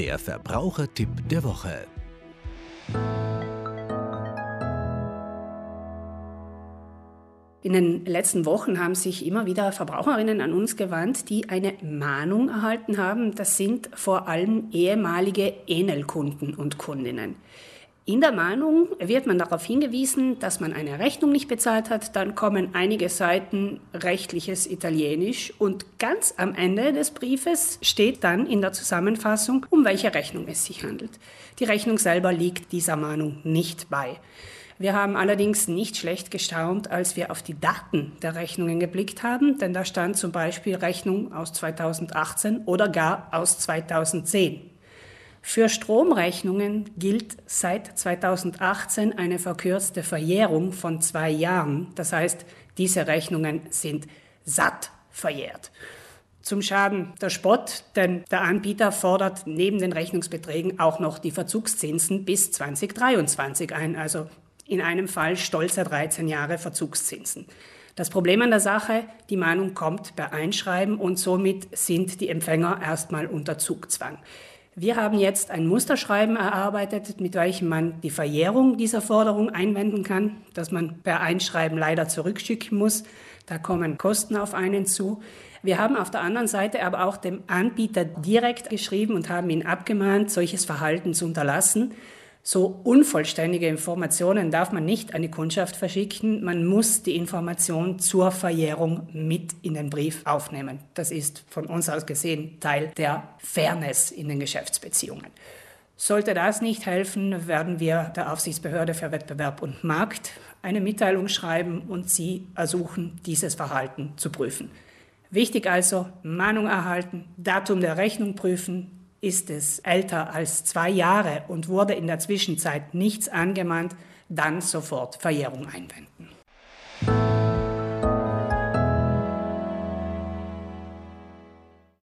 Der Verbrauchertipp der Woche. In den letzten Wochen haben sich immer wieder Verbraucherinnen an uns gewandt, die eine Mahnung erhalten haben. Das sind vor allem ehemalige Enel-Kunden und Kundinnen. In der Mahnung wird man darauf hingewiesen, dass man eine Rechnung nicht bezahlt hat. Dann kommen einige Seiten rechtliches Italienisch und ganz am Ende des Briefes steht dann in der Zusammenfassung, um welche Rechnung es sich handelt. Die Rechnung selber liegt dieser Mahnung nicht bei. Wir haben allerdings nicht schlecht gestaunt, als wir auf die Daten der Rechnungen geblickt haben, denn da stand zum Beispiel Rechnung aus 2018 oder gar aus 2010. Für Stromrechnungen gilt seit 2018 eine verkürzte Verjährung von zwei Jahren. Das heißt, diese Rechnungen sind satt verjährt. Zum Schaden der Spott, denn der Anbieter fordert neben den Rechnungsbeträgen auch noch die Verzugszinsen bis 2023 ein, also in einem Fall stolze 13 Jahre Verzugszinsen. Das Problem an der Sache, die Mahnung kommt per Einschreiben und somit sind die Empfänger erstmal unter Zugzwang. Wir haben jetzt ein Musterschreiben erarbeitet, mit welchem man die Verjährung dieser Forderung einwenden kann, dass man per Einschreiben leider zurückschicken muss. Da kommen Kosten auf einen zu. Wir haben auf der anderen Seite aber auch dem Anbieter direkt geschrieben und haben ihn abgemahnt, solches Verhalten zu unterlassen. So unvollständige Informationen darf man nicht an die Kundschaft verschicken. Man muss die Information zur Verjährung mit in den Brief aufnehmen. Das ist von uns aus gesehen Teil der Fairness in den Geschäftsbeziehungen. Sollte das nicht helfen, werden wir der Aufsichtsbehörde für Wettbewerb und Markt eine Mitteilung schreiben und sie ersuchen, dieses Verhalten zu prüfen. Wichtig also, Mahnung erhalten, Datum der Rechnung prüfen, ist es älter als zwei Jahre und wurde in der Zwischenzeit nichts angemahnt, dann sofort Verjährung einwenden.